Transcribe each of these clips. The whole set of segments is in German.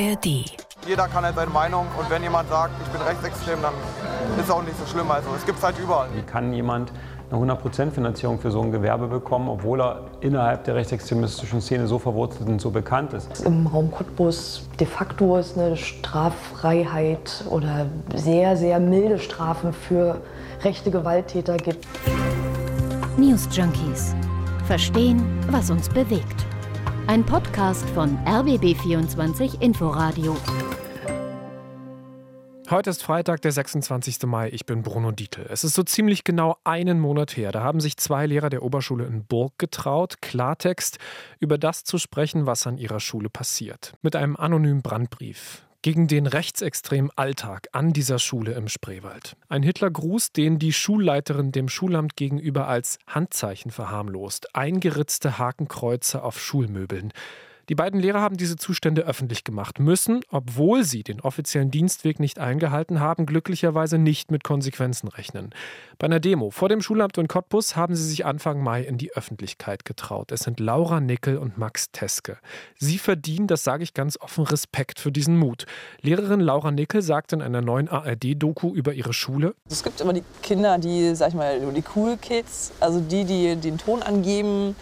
ARD. Jeder kann halt seine Meinung und wenn jemand sagt, ich bin rechtsextrem, dann ist es auch nicht so schlimm. Also es gibt es halt überall. Wie kann jemand eine 100% Finanzierung für so ein Gewerbe bekommen, obwohl er innerhalb der rechtsextremistischen Szene so verwurzelt und so bekannt ist. Im Raum Cottbus de facto ist eine Straffreiheit oder sehr, sehr milde Strafen für rechte Gewalttäter gibt. News Junkies. Verstehen, was uns bewegt. Ein Podcast von RBB24 Inforadio. Heute ist Freitag, der 26. Mai. Ich bin Bruno Dietl. Es ist so ziemlich genau einen Monat her. Da haben sich zwei Lehrer der Oberschule in Burg getraut, Klartext über das zu sprechen, was an ihrer Schule passiert. Mit einem anonymen Brandbrief gegen den rechtsextremen Alltag an dieser Schule im Spreewald. Ein Hitlergruß, den die Schulleiterin dem Schulamt gegenüber als Handzeichen verharmlost. Eingeritzte Hakenkreuze auf Schulmöbeln. Die beiden Lehrer haben diese Zustände öffentlich gemacht, müssen, obwohl sie den offiziellen Dienstweg nicht eingehalten haben, glücklicherweise nicht mit Konsequenzen rechnen. Bei einer Demo vor dem Schulamt in Cottbus haben sie sich Anfang Mai in die Öffentlichkeit getraut. Es sind Laura Nickel und Max Teske. Sie verdienen, das sage ich ganz offen, Respekt für diesen Mut. Lehrerin Laura Nickel sagt in einer neuen ARD-Doku über ihre Schule: Es gibt immer die Kinder, die, sag ich mal, die Cool Kids, also die, die den Ton angeben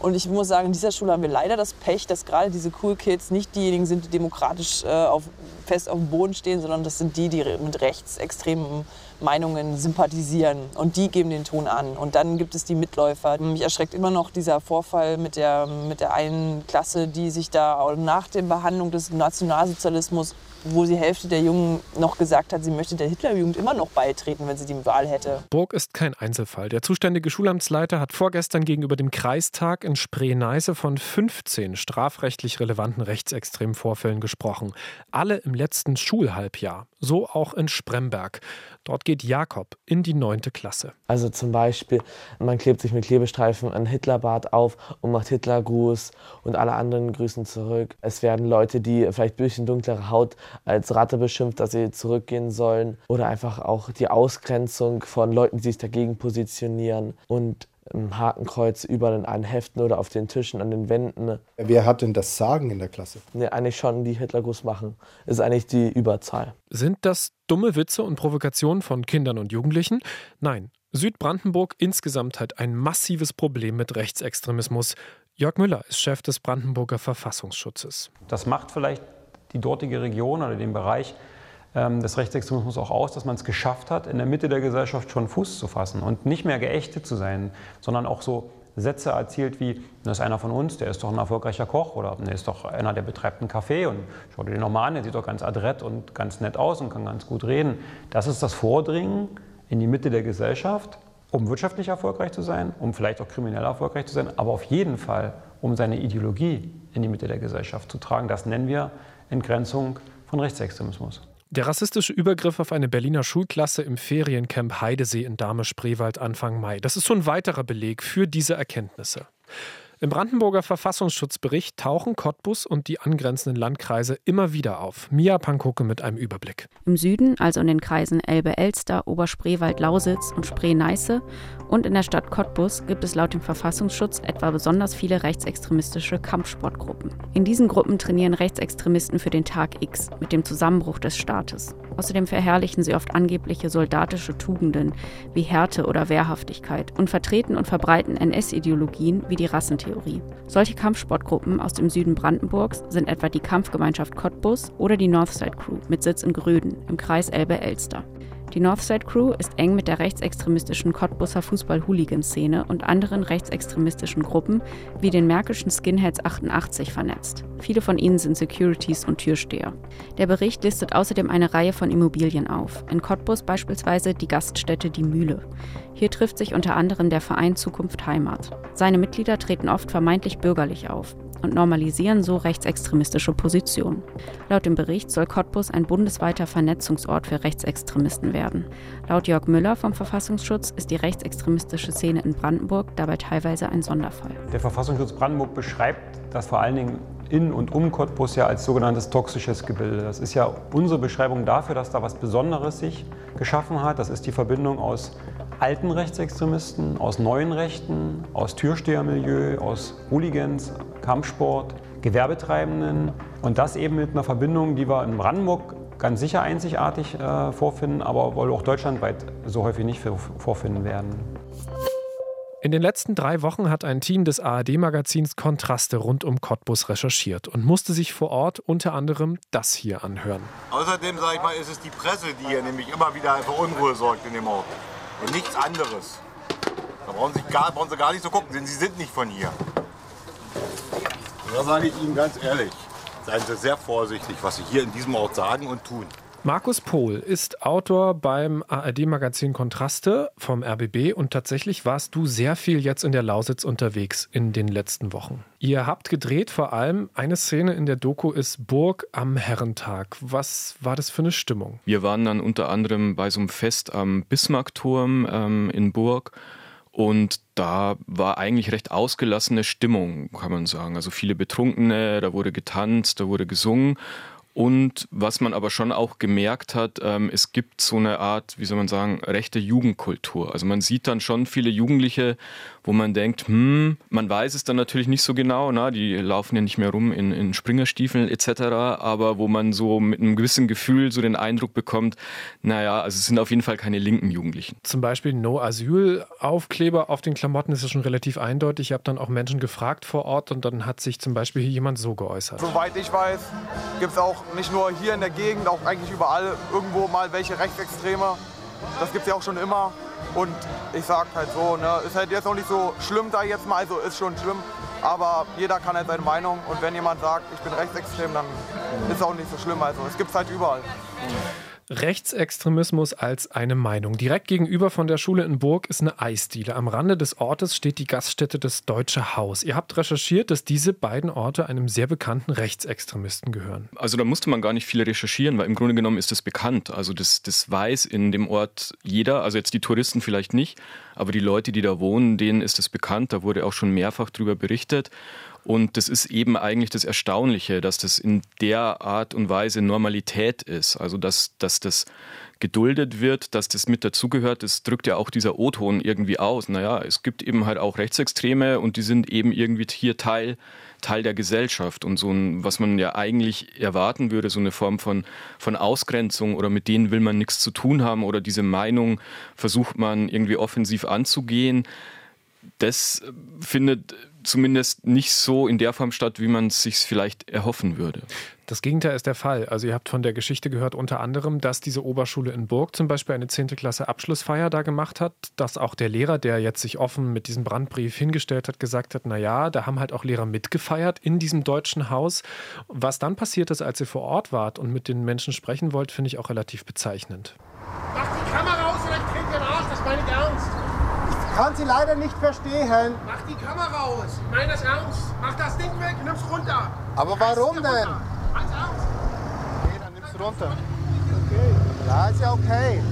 und ich muss sagen, in dieser Schule haben wir leider das Pech, dass gerade diese Cool Kids nicht diejenigen sind, die demokratisch äh, auf, fest auf dem Boden stehen, sondern das sind die, die mit rechtsextremen Meinungen sympathisieren. Und die geben den Ton an. Und dann gibt es die Mitläufer. Mich erschreckt immer noch dieser Vorfall mit der, mit der einen Klasse, die sich da nach der Behandlung des Nationalsozialismus wo die Hälfte der Jungen noch gesagt hat, sie möchte der Hitlerjugend immer noch beitreten, wenn sie die Wahl hätte. Burg ist kein Einzelfall. Der zuständige Schulamtsleiter hat vorgestern gegenüber dem Kreistag in Spree-Neiße von 15 strafrechtlich relevanten rechtsextremen Vorfällen gesprochen. Alle im letzten Schulhalbjahr. So auch in Spremberg. Dort geht Jakob in die neunte Klasse. Also zum Beispiel, man klebt sich mit Klebestreifen ein Hitlerbart auf und macht Hitlergruß und alle anderen grüßen zurück. Es werden Leute, die vielleicht ein bisschen dunklere Haut als Ratte beschimpft, dass sie zurückgehen sollen. Oder einfach auch die Ausgrenzung von Leuten, die sich dagegen positionieren. Und ein Hakenkreuz überall in allen Heften oder auf den Tischen, an den Wänden. Wer hat denn das Sagen in der Klasse? Ne, eigentlich schon die Hitlergruß machen. Ist eigentlich die Überzahl. Sind das dumme Witze und Provokationen von Kindern und Jugendlichen? Nein. Südbrandenburg insgesamt hat ein massives Problem mit Rechtsextremismus. Jörg Müller ist Chef des Brandenburger Verfassungsschutzes. Das macht vielleicht die dortige Region oder den Bereich des Rechtsextremismus auch aus, dass man es geschafft hat, in der Mitte der Gesellschaft schon Fuß zu fassen und nicht mehr geächtet zu sein, sondern auch so Sätze erzielt wie, das ist einer von uns, der ist doch ein erfolgreicher Koch oder der ist doch einer, der betreibt einen Café und schau dir den nochmal an, der sieht doch ganz adrett und ganz nett aus und kann ganz gut reden. Das ist das Vordringen in die Mitte der Gesellschaft, um wirtschaftlich erfolgreich zu sein, um vielleicht auch kriminell erfolgreich zu sein, aber auf jeden Fall, um seine Ideologie in die Mitte der Gesellschaft zu tragen. Das nennen wir Entgrenzung von Rechtsextremismus. Der rassistische Übergriff auf eine Berliner Schulklasse im Feriencamp Heidesee in Dahme-Spreewald Anfang Mai. Das ist so ein weiterer Beleg für diese Erkenntnisse. Im Brandenburger Verfassungsschutzbericht tauchen Cottbus und die angrenzenden Landkreise immer wieder auf. Mia Pankoke mit einem Überblick. Im Süden, also in den Kreisen Elbe-Elster, Oberspreewald-Lausitz und Spree-Neiße und in der Stadt Cottbus gibt es laut dem Verfassungsschutz etwa besonders viele rechtsextremistische Kampfsportgruppen. In diesen Gruppen trainieren Rechtsextremisten für den Tag X mit dem Zusammenbruch des Staates. Außerdem verherrlichen sie oft angebliche soldatische Tugenden wie Härte oder Wehrhaftigkeit und vertreten und verbreiten NS-Ideologien wie die Rassentheorie. Solche Kampfsportgruppen aus dem Süden Brandenburgs sind etwa die Kampfgemeinschaft Cottbus oder die Northside Crew mit Sitz in Gröden im Kreis Elbe-Elster. Die Northside Crew ist eng mit der rechtsextremistischen Cottbusser Fußball-Hooligan-Szene und anderen rechtsextremistischen Gruppen wie den märkischen Skinheads 88 vernetzt. Viele von ihnen sind Securities und Türsteher. Der Bericht listet außerdem eine Reihe von Immobilien auf. In Cottbus beispielsweise die Gaststätte Die Mühle. Hier trifft sich unter anderem der Verein Zukunft Heimat. Seine Mitglieder treten oft vermeintlich bürgerlich auf und normalisieren so rechtsextremistische Positionen. Laut dem Bericht soll Cottbus ein bundesweiter Vernetzungsort für Rechtsextremisten werden. Laut Jörg Müller vom Verfassungsschutz ist die rechtsextremistische Szene in Brandenburg dabei teilweise ein Sonderfall. Der Verfassungsschutz Brandenburg beschreibt das vor allen Dingen in und um Cottbus ja als sogenanntes toxisches Gebilde. Das ist ja unsere Beschreibung dafür, dass da was Besonderes sich geschaffen hat. Das ist die Verbindung aus alten Rechtsextremisten, aus neuen Rechten, aus Türstehermilieu, aus Hooligans, Kampfsport, Gewerbetreibenden. Und das eben mit einer Verbindung, die wir in Brandenburg ganz sicher einzigartig äh, vorfinden, aber wohl auch deutschlandweit so häufig nicht vorfinden werden. In den letzten drei Wochen hat ein Team des ARD-Magazins Kontraste rund um Cottbus recherchiert und musste sich vor Ort unter anderem das hier anhören. Außerdem, sage ich mal, ist es die Presse, die hier nämlich immer wieder für Unruhe sorgt in dem Ort. Und nichts anderes. Da brauchen Sie gar, brauchen Sie gar nicht so gucken, denn Sie sind nicht von hier. Da sage ich Ihnen ganz ehrlich, seien Sie sehr vorsichtig, was Sie hier in diesem Ort sagen und tun. Markus Pohl ist Autor beim ARD-Magazin Kontraste vom RBB und tatsächlich warst du sehr viel jetzt in der Lausitz unterwegs in den letzten Wochen. Ihr habt gedreht vor allem, eine Szene in der Doku ist Burg am Herrentag. Was war das für eine Stimmung? Wir waren dann unter anderem bei so einem Fest am Bismarckturm ähm, in Burg. Und da war eigentlich recht ausgelassene Stimmung, kann man sagen. Also viele Betrunkene, da wurde getanzt, da wurde gesungen. Und was man aber schon auch gemerkt hat, ähm, es gibt so eine Art, wie soll man sagen, rechte Jugendkultur. Also man sieht dann schon viele Jugendliche, wo man denkt, hm, man weiß es dann natürlich nicht so genau, na, die laufen ja nicht mehr rum in, in Springerstiefeln etc., aber wo man so mit einem gewissen Gefühl so den Eindruck bekommt, naja, also es sind auf jeden Fall keine linken Jugendlichen. Zum Beispiel No-Asyl-Aufkleber auf den Klamotten ist ja schon relativ eindeutig. Ich habe dann auch Menschen gefragt vor Ort und dann hat sich zum Beispiel hier jemand so geäußert. Soweit ich weiß, gibt es auch nicht nur hier in der Gegend, auch eigentlich überall irgendwo mal welche Rechtsextreme. Das gibt es ja auch schon immer. Und ich sag halt so, ne, ist halt jetzt noch nicht so schlimm da jetzt mal, also ist schon schlimm. Aber jeder kann halt seine Meinung. Und wenn jemand sagt, ich bin rechtsextrem, dann ist auch nicht so schlimm. Also es gibt es halt überall. Rechtsextremismus als eine Meinung. Direkt gegenüber von der Schule in Burg ist eine Eisdiele. Am Rande des Ortes steht die Gaststätte des Deutsche Haus. Ihr habt recherchiert, dass diese beiden Orte einem sehr bekannten Rechtsextremisten gehören. Also da musste man gar nicht viel recherchieren, weil im Grunde genommen ist das bekannt. Also das, das weiß in dem Ort jeder, also jetzt die Touristen vielleicht nicht, aber die Leute, die da wohnen, denen ist es bekannt. Da wurde auch schon mehrfach darüber berichtet. Und das ist eben eigentlich das Erstaunliche, dass das in der Art und Weise Normalität ist. Also dass, dass das geduldet wird, dass das mit dazugehört, das drückt ja auch dieser O-Ton irgendwie aus. Naja, es gibt eben halt auch Rechtsextreme und die sind eben irgendwie hier Teil, Teil der Gesellschaft. Und so ein, was man ja eigentlich erwarten würde, so eine Form von, von Ausgrenzung oder mit denen will man nichts zu tun haben oder diese Meinung versucht man irgendwie offensiv anzugehen. Das findet zumindest nicht so in der Form statt, wie man es sich vielleicht erhoffen würde. Das Gegenteil ist der Fall. Also ihr habt von der Geschichte gehört unter anderem, dass diese Oberschule in Burg zum Beispiel eine 10. Klasse Abschlussfeier da gemacht hat, dass auch der Lehrer, der jetzt sich offen mit diesem Brandbrief hingestellt hat, gesagt hat, na ja, da haben halt auch Lehrer mitgefeiert in diesem deutschen Haus. Was dann passiert ist, als ihr vor Ort wart und mit den Menschen sprechen wollt, finde ich auch relativ bezeichnend. Mach die Kamera aus oder ich krieg den Arsch, das meine ich ernst kann Sie leider nicht verstehen. Mach die Kamera aus. Ich meine das ernst. Mach das Ding weg, nimm's runter. Aber warum denn? Ganz ernst. Okay, dann nimm's runter. Okay. Ja, ist ja okay.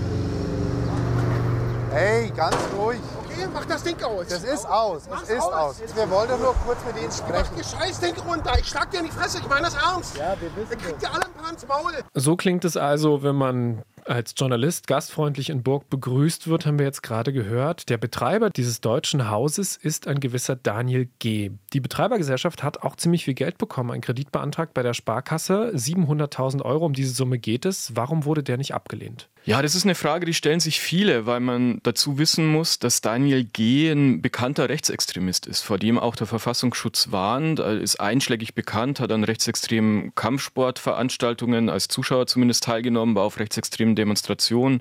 Hey, ganz ruhig. Okay, mach das Ding aus. Das ist aus. Es ist aus. aus. Wir wollen doch nur kurz mit Ihnen sprechen. Mach die Scheißding runter. Ich schlag dir in die Fresse. Ich meine das ernst. Ja, wir wissen Ihr kriegt ja alle ein paar ins Maul. So klingt es also, wenn man als Journalist gastfreundlich in Burg begrüßt wird, haben wir jetzt gerade gehört. Der Betreiber dieses deutschen Hauses ist ein gewisser Daniel G. Die Betreibergesellschaft hat auch ziemlich viel Geld bekommen, einen Kredit beantragt bei der Sparkasse. 700.000 Euro, um diese Summe geht es. Warum wurde der nicht abgelehnt? Ja, das ist eine Frage, die stellen sich viele, weil man dazu wissen muss, dass Daniel G. ein bekannter Rechtsextremist ist, vor dem auch der Verfassungsschutz warnt, ist einschlägig bekannt, hat an rechtsextremen Kampfsportveranstaltungen als Zuschauer zumindest teilgenommen, war auf rechtsextremen Demonstrationen,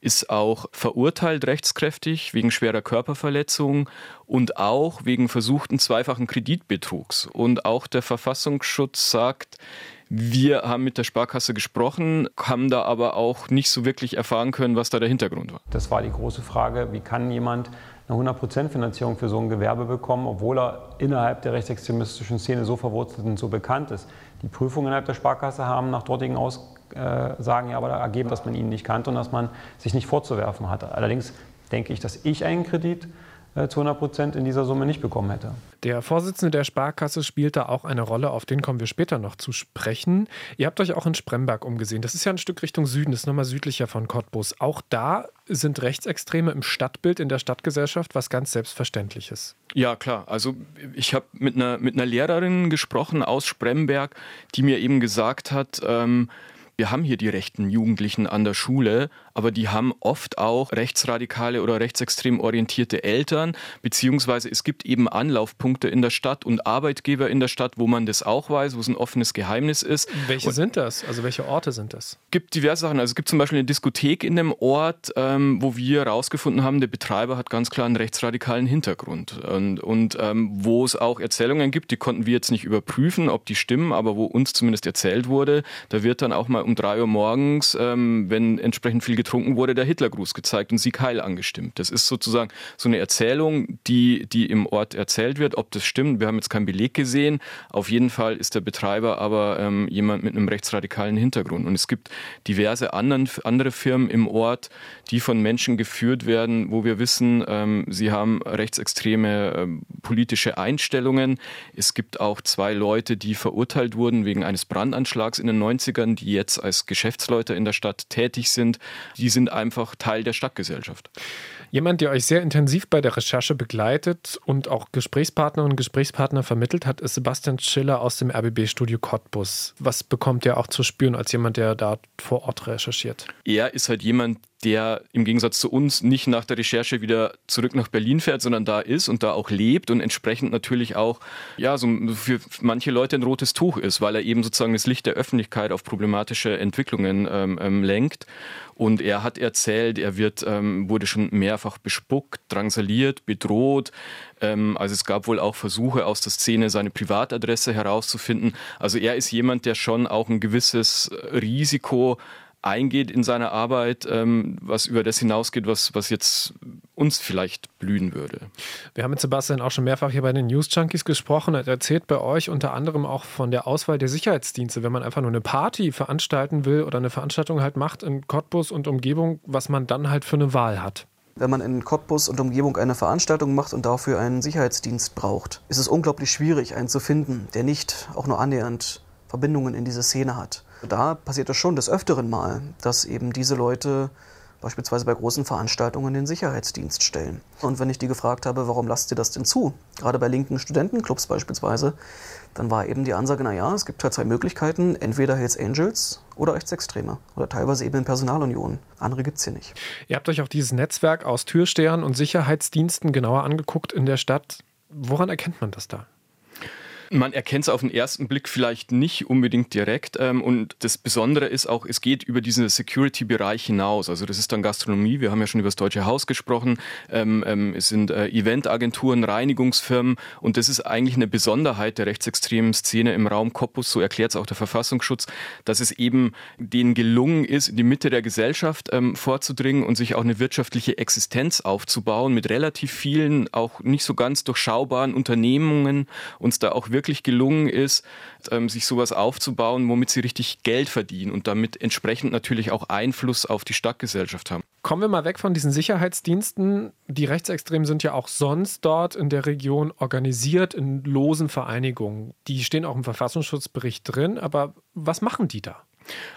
ist auch verurteilt rechtskräftig wegen schwerer Körperverletzung und auch wegen versuchten zweifachen Kreditbetrugs. Und auch der Verfassungsschutz sagt, wir haben mit der Sparkasse gesprochen, haben da aber auch nicht so wirklich erfahren können, was da der Hintergrund war. Das war die große Frage, wie kann jemand eine 100% Finanzierung für so ein Gewerbe bekommen, obwohl er innerhalb der rechtsextremistischen Szene so verwurzelt und so bekannt ist. Die Prüfungen innerhalb der Sparkasse haben nach dortigen Aussagen ja aber ergeben, dass man ihn nicht kannte und dass man sich nicht vorzuwerfen hatte. Allerdings denke ich, dass ich einen Kredit äh, zu 100 Prozent in dieser Summe nicht bekommen hätte. Der Vorsitzende der Sparkasse spielt da auch eine Rolle, auf den kommen wir später noch zu sprechen. Ihr habt euch auch in Spremberg umgesehen. Das ist ja ein Stück Richtung Süden, das ist nochmal südlicher von Cottbus. Auch da sind Rechtsextreme im Stadtbild, in der Stadtgesellschaft was ganz Selbstverständliches. Ja, klar. Also ich habe mit einer, mit einer Lehrerin gesprochen aus Spremberg, die mir eben gesagt hat, ähm, wir haben hier die rechten Jugendlichen an der Schule, aber die haben oft auch rechtsradikale oder rechtsextrem orientierte Eltern, beziehungsweise es gibt eben Anlaufpunkte in der Stadt und Arbeitgeber in der Stadt, wo man das auch weiß, wo es ein offenes Geheimnis ist. Welche und sind das? Also welche Orte sind das? Es gibt diverse Sachen. Also es gibt zum Beispiel eine Diskothek in dem Ort, ähm, wo wir herausgefunden haben, der Betreiber hat ganz klar einen rechtsradikalen Hintergrund. Und, und ähm, wo es auch Erzählungen gibt, die konnten wir jetzt nicht überprüfen, ob die stimmen, aber wo uns zumindest erzählt wurde, da wird dann auch mal um drei Uhr morgens, ähm, wenn entsprechend viel getrunken wurde, der Hitlergruß gezeigt und Sieg Heil angestimmt. Das ist sozusagen so eine Erzählung, die, die im Ort erzählt wird. Ob das stimmt, wir haben jetzt keinen Beleg gesehen. Auf jeden Fall ist der Betreiber aber ähm, jemand mit einem rechtsradikalen Hintergrund. Und es gibt diverse anderen, andere Firmen im Ort, die von Menschen geführt werden, wo wir wissen, ähm, sie haben rechtsextreme ähm, politische Einstellungen. Es gibt auch zwei Leute, die verurteilt wurden wegen eines Brandanschlags in den 90ern, die jetzt als Geschäftsleute in der Stadt tätig sind. Die sind einfach Teil der Stadtgesellschaft. Jemand, der euch sehr intensiv bei der Recherche begleitet und auch Gesprächspartnerinnen und Gesprächspartner vermittelt hat, ist Sebastian Schiller aus dem RBB-Studio Cottbus. Was bekommt er auch zu spüren als jemand, der da vor Ort recherchiert? Er ist halt jemand, der im Gegensatz zu uns nicht nach der Recherche wieder zurück nach Berlin fährt, sondern da ist und da auch lebt und entsprechend natürlich auch ja so für manche Leute ein rotes Tuch ist, weil er eben sozusagen das Licht der Öffentlichkeit auf problematische Entwicklungen ähm, ähm, lenkt. Und er hat erzählt, er wird, ähm, wurde schon mehrfach bespuckt, drangsaliert, bedroht. Ähm, also es gab wohl auch Versuche aus der Szene, seine Privatadresse herauszufinden. Also er ist jemand, der schon auch ein gewisses Risiko eingeht in seiner Arbeit, ähm, was über das hinausgeht, was, was jetzt uns vielleicht blühen würde. Wir haben mit Sebastian auch schon mehrfach hier bei den News Junkies gesprochen. Er erzählt bei euch unter anderem auch von der Auswahl der Sicherheitsdienste, wenn man einfach nur eine Party veranstalten will oder eine Veranstaltung halt macht in Cottbus und Umgebung, was man dann halt für eine Wahl hat. Wenn man in Cottbus und Umgebung eine Veranstaltung macht und dafür einen Sicherheitsdienst braucht, ist es unglaublich schwierig, einen zu finden, der nicht auch nur annähernd Verbindungen in diese Szene hat. Da passiert es schon des Öfteren mal, dass eben diese Leute beispielsweise bei großen Veranstaltungen den Sicherheitsdienst stellen. Und wenn ich die gefragt habe, warum lasst ihr das denn zu, gerade bei linken Studentenclubs beispielsweise, dann war eben die Ansage, naja, es gibt halt zwei Möglichkeiten, entweder Hells Angels oder Rechtsextreme oder teilweise eben in Personalunion. Andere gibt es hier nicht. Ihr habt euch auch dieses Netzwerk aus Türstern und Sicherheitsdiensten genauer angeguckt in der Stadt. Woran erkennt man das da? Man erkennt es auf den ersten Blick vielleicht nicht unbedingt direkt. Ähm, und das Besondere ist auch, es geht über diesen Security-Bereich hinaus. Also das ist dann Gastronomie. Wir haben ja schon über das Deutsche Haus gesprochen. Ähm, ähm, es sind äh, Eventagenturen, Reinigungsfirmen. Und das ist eigentlich eine Besonderheit der rechtsextremen Szene im Raum Cottbus. So erklärt es auch der Verfassungsschutz, dass es eben denen gelungen ist, in die Mitte der Gesellschaft vorzudringen und sich auch eine wirtschaftliche Existenz aufzubauen mit relativ vielen, auch nicht so ganz durchschaubaren Unternehmungen. Uns da auch wirklich gelungen ist, ähm, sich sowas aufzubauen, womit sie richtig Geld verdienen und damit entsprechend natürlich auch Einfluss auf die Stadtgesellschaft haben. Kommen wir mal weg von diesen Sicherheitsdiensten. Die Rechtsextremen sind ja auch sonst dort in der Region organisiert in losen Vereinigungen. Die stehen auch im Verfassungsschutzbericht drin, aber was machen die da?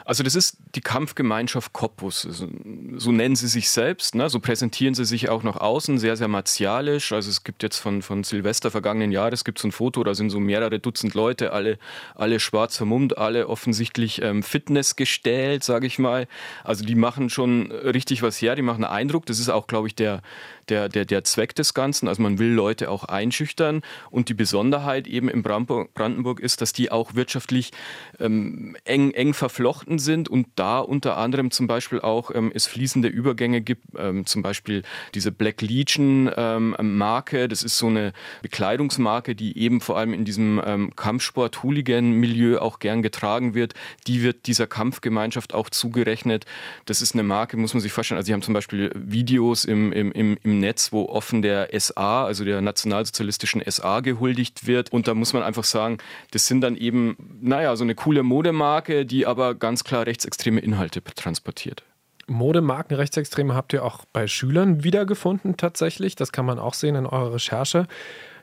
Also das ist die Kampfgemeinschaft Cottbus, so nennen sie sich selbst, ne? so präsentieren sie sich auch nach außen, sehr, sehr martialisch. Also es gibt jetzt von, von Silvester vergangenen Jahres gibt es ein Foto, da sind so mehrere Dutzend Leute, alle, alle schwarz vermummt, alle offensichtlich ähm, Fitness gestellt, sage ich mal. Also die machen schon richtig was her, die machen Eindruck. Das ist auch, glaube ich, der, der, der, der Zweck des Ganzen. Also man will Leute auch einschüchtern. Und die Besonderheit eben in Brandenburg ist, dass die auch wirtschaftlich ähm, eng, eng verflochten sind und da unter anderem zum Beispiel auch ähm, es fließende Übergänge gibt. Ähm, zum Beispiel diese Black Legion ähm, Marke. Das ist so eine Bekleidungsmarke, die eben vor allem in diesem ähm, Kampfsport-Hooligan-Milieu auch gern getragen wird. Die wird dieser Kampfgemeinschaft auch zugerechnet. Das ist eine Marke, muss man sich vorstellen. Also, sie haben zum Beispiel Videos im, im, im, im Netz, wo offen der SA, also der nationalsozialistischen SA gehuldigt wird. Und da muss man einfach sagen, das sind dann eben, naja, so eine coole Modemarke, die aber ganz klar rechtsextreme Inhalte transportiert. Modemarken Rechtsextreme habt ihr auch bei Schülern wiedergefunden tatsächlich. Das kann man auch sehen in eurer Recherche.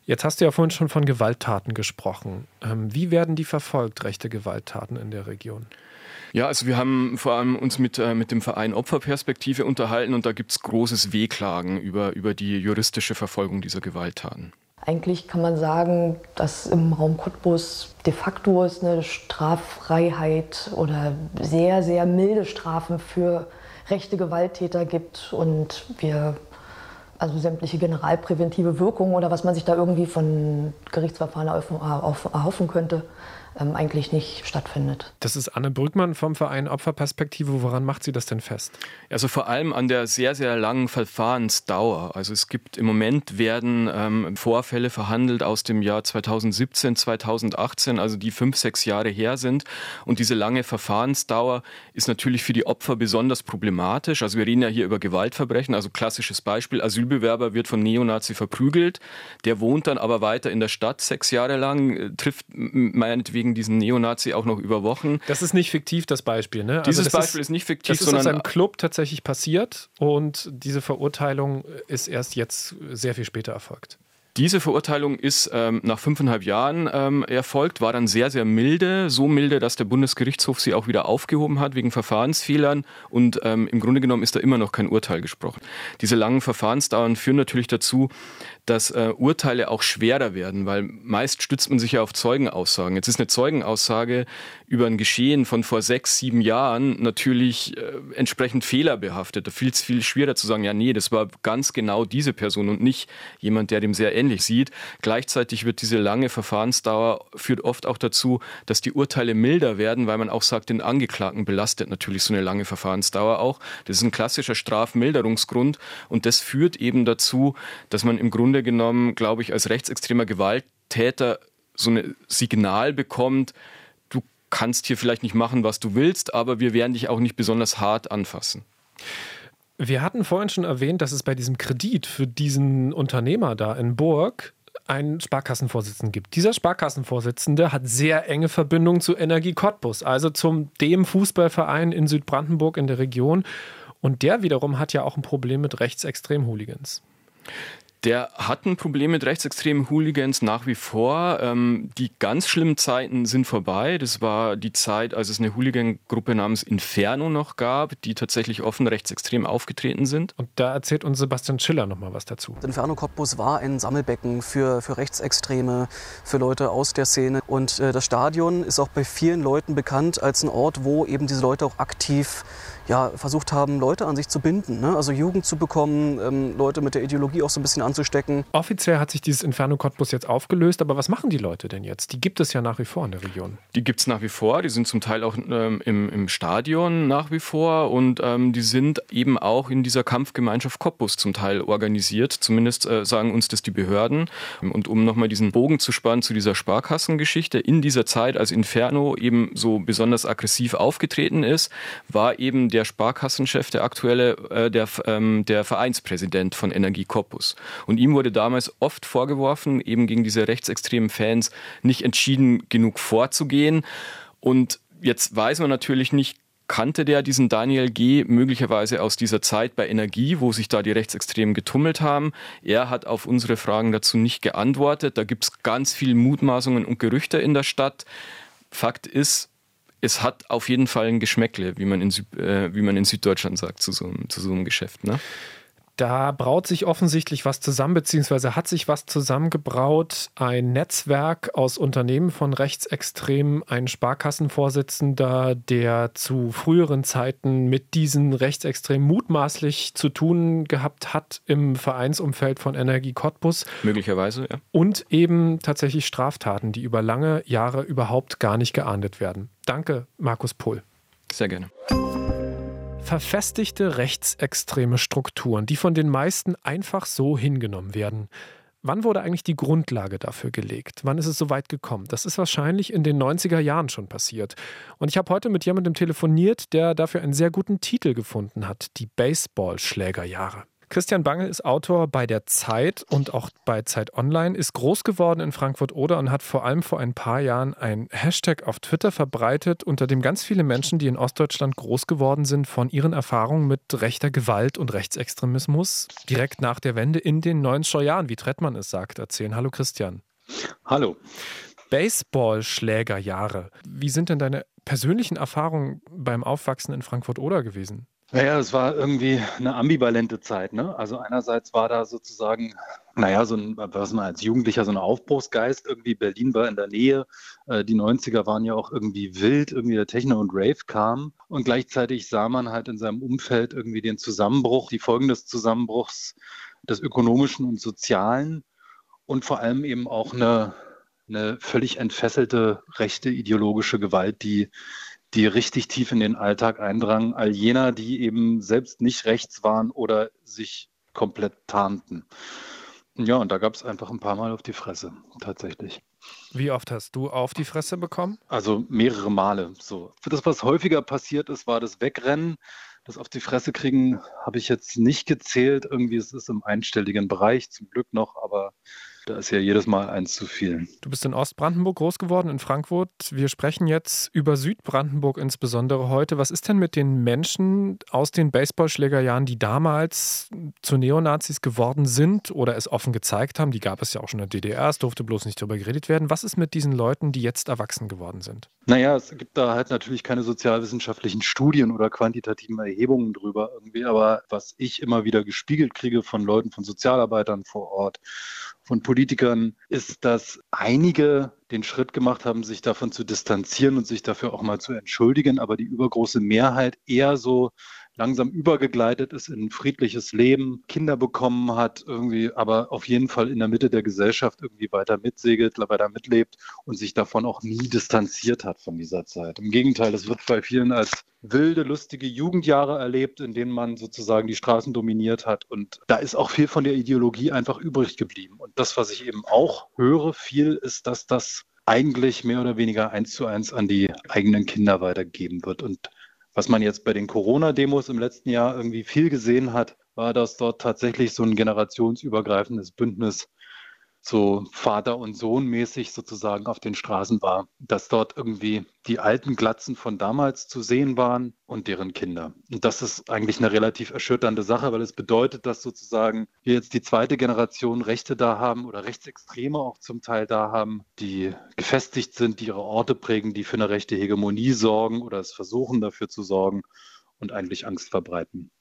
Jetzt hast du ja vorhin schon von Gewalttaten gesprochen. Ähm, wie werden die verfolgt, rechte Gewalttaten in der Region? Ja, also wir haben vor allem uns mit, äh, mit dem Verein Opferperspektive unterhalten und da gibt es großes Wehklagen über, über die juristische Verfolgung dieser Gewalttaten. Eigentlich kann man sagen, dass im Raum Cottbus de facto es eine Straffreiheit oder sehr, sehr milde Strafen für rechte Gewalttäter gibt und wir also sämtliche generalpräventive Wirkungen oder was man sich da irgendwie von Gerichtsverfahren erhoffen könnte, eigentlich nicht stattfindet. Das ist Anne Brückmann vom Verein Opferperspektive. Woran macht sie das denn fest? Also vor allem an der sehr, sehr langen Verfahrensdauer. Also es gibt im Moment werden ähm, Vorfälle verhandelt aus dem Jahr 2017, 2018, also die fünf, sechs Jahre her sind. Und diese lange Verfahrensdauer ist natürlich für die Opfer besonders problematisch. Also wir reden ja hier über Gewaltverbrechen. Also klassisches Beispiel, Asylbewerber wird von Neonazi verprügelt. Der wohnt dann aber weiter in der Stadt sechs Jahre lang, äh, trifft meinetwegen gegen diesen Neonazi auch noch über Wochen. Das ist nicht fiktiv, das Beispiel. Ne? Also Dieses Beispiel ist, ist, nicht fiktiv, das sondern. Das ist aus einem Club tatsächlich passiert und diese Verurteilung ist erst jetzt sehr viel später erfolgt. Diese Verurteilung ist ähm, nach fünfeinhalb Jahren ähm, erfolgt, war dann sehr, sehr milde, so milde, dass der Bundesgerichtshof sie auch wieder aufgehoben hat wegen Verfahrensfehlern und ähm, im Grunde genommen ist da immer noch kein Urteil gesprochen. Diese langen Verfahrensdauern führen natürlich dazu, dass äh, Urteile auch schwerer werden, weil meist stützt man sich ja auf Zeugenaussagen. Jetzt ist eine Zeugenaussage über ein Geschehen von vor sechs, sieben Jahren natürlich äh, entsprechend fehlerbehaftet. Da fiel es viel schwerer zu sagen, ja, nee, das war ganz genau diese Person und nicht jemand, der dem sehr ähnlich sieht. Gleichzeitig wird diese lange Verfahrensdauer führt oft auch dazu, dass die Urteile milder werden, weil man auch sagt, den Angeklagten belastet natürlich so eine lange Verfahrensdauer auch. Das ist ein klassischer Strafmilderungsgrund und das führt eben dazu, dass man im Grunde Grunde genommen, glaube ich, als rechtsextremer Gewalttäter so ein Signal bekommt, du kannst hier vielleicht nicht machen, was du willst, aber wir werden dich auch nicht besonders hart anfassen. Wir hatten vorhin schon erwähnt, dass es bei diesem Kredit für diesen Unternehmer da in Burg einen Sparkassenvorsitzenden gibt. Dieser Sparkassenvorsitzende hat sehr enge Verbindungen zu Energie Cottbus, also zum dem Fußballverein in Südbrandenburg in der Region. Und der wiederum hat ja auch ein Problem mit rechtsextremen Hooligans. Der hat ein Problem mit rechtsextremen Hooligans nach wie vor. Ähm, die ganz schlimmen Zeiten sind vorbei. Das war die Zeit, als es eine Hooligan-Gruppe namens Inferno noch gab, die tatsächlich offen rechtsextrem aufgetreten sind. Und da erzählt uns Sebastian Schiller noch mal was dazu. Inferno Cottbus war ein Sammelbecken für, für Rechtsextreme, für Leute aus der Szene. Und äh, das Stadion ist auch bei vielen Leuten bekannt als ein Ort, wo eben diese Leute auch aktiv ja, versucht haben, Leute an sich zu binden, ne? also Jugend zu bekommen, ähm, Leute mit der Ideologie auch so ein bisschen anzustecken. Offiziell hat sich dieses Inferno Cottbus jetzt aufgelöst, aber was machen die Leute denn jetzt? Die gibt es ja nach wie vor in der Region. Die gibt es nach wie vor, die sind zum Teil auch ähm, im, im, Stadion nach wie vor und ähm, die sind eben auch in dieser Kampfgemeinschaft Cottbus zum Teil organisiert, zumindest äh, sagen uns das die Behörden. Und um nochmal diesen Bogen zu spannen zu dieser Sparkassengeschichte, in dieser Zeit, als Inferno eben so besonders aggressiv aufgetreten ist, war eben der Sparkassenchef, der aktuelle, äh, der, ähm, der Vereinspräsident von Energie Cottbus. Und ihm wurde damals oft vorgeworfen, eben gegen diese rechtsextremen Fans nicht entschieden genug vorzugehen. Und jetzt weiß man natürlich nicht, kannte der diesen Daniel G. möglicherweise aus dieser Zeit bei Energie, wo sich da die Rechtsextremen getummelt haben. Er hat auf unsere Fragen dazu nicht geantwortet. Da gibt es ganz viele Mutmaßungen und Gerüchte in der Stadt. Fakt ist, es hat auf jeden Fall ein Geschmäckle, wie man in, Süd, äh, wie man in Süddeutschland sagt, zu so, zu so einem Geschäft. Ne? Da braut sich offensichtlich was zusammen, beziehungsweise hat sich was zusammengebraut. Ein Netzwerk aus Unternehmen von Rechtsextremen, ein Sparkassenvorsitzender, der zu früheren Zeiten mit diesen Rechtsextremen mutmaßlich zu tun gehabt hat im Vereinsumfeld von Energie Cottbus. Möglicherweise, ja. Und eben tatsächlich Straftaten, die über lange Jahre überhaupt gar nicht geahndet werden. Danke, Markus Pohl. Sehr gerne verfestigte rechtsextreme Strukturen, die von den meisten einfach so hingenommen werden. Wann wurde eigentlich die Grundlage dafür gelegt? Wann ist es so weit gekommen? Das ist wahrscheinlich in den 90er Jahren schon passiert. Und ich habe heute mit jemandem telefoniert, der dafür einen sehr guten Titel gefunden hat: Die Baseballschlägerjahre. Christian Bangel ist Autor bei der Zeit und auch bei Zeit Online, ist groß geworden in Frankfurt-Oder und hat vor allem vor ein paar Jahren ein Hashtag auf Twitter verbreitet, unter dem ganz viele Menschen, die in Ostdeutschland groß geworden sind, von ihren Erfahrungen mit rechter Gewalt und Rechtsextremismus direkt nach der Wende in den 90er Jahren, wie Trettmann es sagt, erzählen. Hallo Christian. Hallo. Baseballschlägerjahre. Wie sind denn deine persönlichen Erfahrungen beim Aufwachsen in Frankfurt-Oder gewesen? Naja, es war irgendwie eine ambivalente Zeit. Ne? Also einerseits war da sozusagen, naja, so ein, was man als Jugendlicher, so ein Aufbruchsgeist. Irgendwie Berlin war in der Nähe. Äh, die 90er waren ja auch irgendwie wild. Irgendwie der Techno und Rave kam. Und gleichzeitig sah man halt in seinem Umfeld irgendwie den Zusammenbruch, die Folgen des Zusammenbruchs des ökonomischen und sozialen und vor allem eben auch eine, eine völlig entfesselte rechte ideologische Gewalt, die die richtig tief in den Alltag eindrang, all jener, die eben selbst nicht rechts waren oder sich komplett tarnten. Ja, und da gab es einfach ein paar Mal auf die Fresse, tatsächlich. Wie oft hast du auf die Fresse bekommen? Also mehrere Male. So. Für das, was häufiger passiert ist, war das Wegrennen. Das auf die Fresse kriegen habe ich jetzt nicht gezählt. Irgendwie ist es im einstelligen Bereich, zum Glück noch, aber da ist ja jedes Mal eins zu viel. Du bist in Ostbrandenburg groß geworden, in Frankfurt. Wir sprechen jetzt über Südbrandenburg insbesondere heute. Was ist denn mit den Menschen aus den Baseballschlägerjahren, die damals zu Neonazis geworden sind oder es offen gezeigt haben? Die gab es ja auch schon in der DDR, es durfte bloß nicht darüber geredet werden. Was ist mit diesen Leuten, die jetzt erwachsen geworden sind? Naja, es gibt da halt natürlich keine sozialwissenschaftlichen Studien oder quantitativen Erhebungen drüber irgendwie, aber was ich immer wieder gespiegelt kriege von Leuten, von Sozialarbeitern vor Ort, von Politikern ist, dass einige den Schritt gemacht haben, sich davon zu distanzieren und sich dafür auch mal zu entschuldigen, aber die übergroße Mehrheit eher so langsam übergegleitet ist in ein friedliches Leben, Kinder bekommen hat, irgendwie, aber auf jeden Fall in der Mitte der Gesellschaft irgendwie weiter mitsegelt, weiter mitlebt und sich davon auch nie distanziert hat von dieser Zeit. Im Gegenteil, es wird bei vielen als wilde, lustige Jugendjahre erlebt, in denen man sozusagen die Straßen dominiert hat. Und da ist auch viel von der Ideologie einfach übrig geblieben. Und das, was ich eben auch höre, viel ist, dass das eigentlich mehr oder weniger eins zu eins an die eigenen Kinder weitergegeben wird. Und was man jetzt bei den Corona-Demos im letzten Jahr irgendwie viel gesehen hat, war, dass dort tatsächlich so ein generationsübergreifendes Bündnis so Vater und Sohn mäßig sozusagen auf den Straßen war, dass dort irgendwie die alten Glatzen von damals zu sehen waren und deren Kinder. Und das ist eigentlich eine relativ erschütternde Sache, weil es bedeutet, dass sozusagen wir jetzt die zweite Generation Rechte da haben oder Rechtsextreme auch zum Teil da haben, die gefestigt sind, die ihre Orte prägen, die für eine rechte Hegemonie sorgen oder es versuchen dafür zu sorgen und eigentlich Angst verbreiten.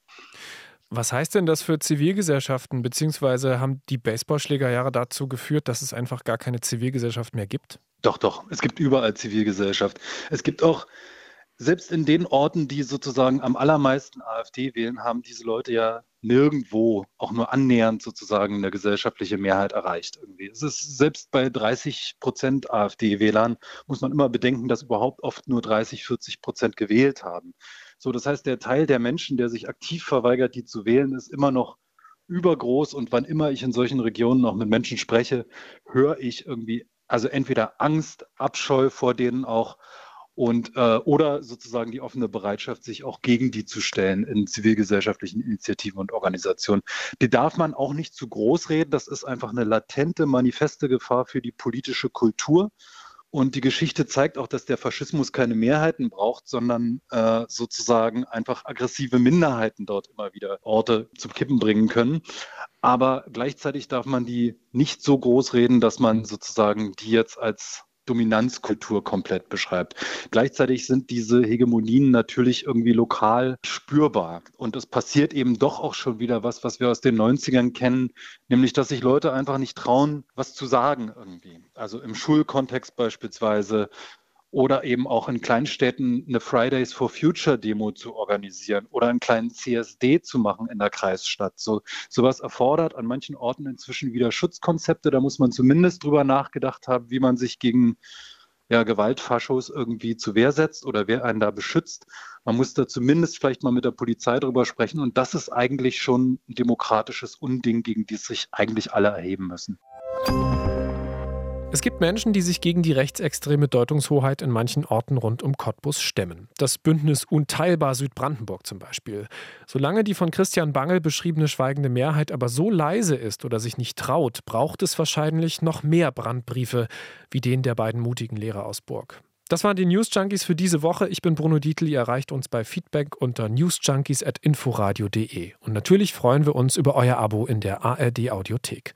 Was heißt denn das für Zivilgesellschaften, beziehungsweise haben die Baseballschlägerjahre dazu geführt, dass es einfach gar keine Zivilgesellschaft mehr gibt? Doch, doch, es gibt überall Zivilgesellschaft. Es gibt auch, selbst in den Orten, die sozusagen am allermeisten AfD wählen, haben diese Leute ja nirgendwo auch nur annähernd sozusagen eine gesellschaftliche Mehrheit erreicht. Irgendwie. Es ist selbst bei 30 Prozent AfD-Wählern muss man immer bedenken, dass überhaupt oft nur 30, 40 Prozent gewählt haben. So, das heißt, der Teil der Menschen, der sich aktiv verweigert, die zu wählen, ist immer noch übergroß. Und wann immer ich in solchen Regionen noch mit Menschen spreche, höre ich irgendwie, also entweder Angst, Abscheu vor denen auch und äh, oder sozusagen die offene Bereitschaft, sich auch gegen die zu stellen in zivilgesellschaftlichen Initiativen und Organisationen. Die darf man auch nicht zu groß reden. Das ist einfach eine latente, manifeste Gefahr für die politische Kultur. Und die Geschichte zeigt auch, dass der Faschismus keine Mehrheiten braucht, sondern äh, sozusagen einfach aggressive Minderheiten dort immer wieder Orte zum Kippen bringen können. Aber gleichzeitig darf man die nicht so groß reden, dass man sozusagen die jetzt als Dominanzkultur komplett beschreibt. Gleichzeitig sind diese Hegemonien natürlich irgendwie lokal spürbar. Und es passiert eben doch auch schon wieder was, was wir aus den 90ern kennen, nämlich dass sich Leute einfach nicht trauen, was zu sagen irgendwie. Also im Schulkontext beispielsweise oder eben auch in Kleinstädten eine Fridays for Future Demo zu organisieren oder einen kleinen CSD zu machen in der Kreisstadt. So, sowas erfordert an manchen Orten inzwischen wieder Schutzkonzepte. Da muss man zumindest drüber nachgedacht haben, wie man sich gegen ja, Gewaltfaschos irgendwie zu Wehr setzt oder wer einen da beschützt. Man muss da zumindest vielleicht mal mit der Polizei drüber sprechen. Und das ist eigentlich schon ein demokratisches Unding, gegen das sich eigentlich alle erheben müssen. Es gibt Menschen, die sich gegen die rechtsextreme Deutungshoheit in manchen Orten rund um Cottbus stemmen. Das Bündnis Unteilbar Südbrandenburg zum Beispiel. Solange die von Christian Bangel beschriebene schweigende Mehrheit aber so leise ist oder sich nicht traut, braucht es wahrscheinlich noch mehr Brandbriefe wie den der beiden mutigen Lehrer aus Burg. Das waren die News Junkies für diese Woche. Ich bin Bruno Dietl. Ihr erreicht uns bei Feedback unter newsjunkies.inforadio.de. Und natürlich freuen wir uns über euer Abo in der ARD Audiothek.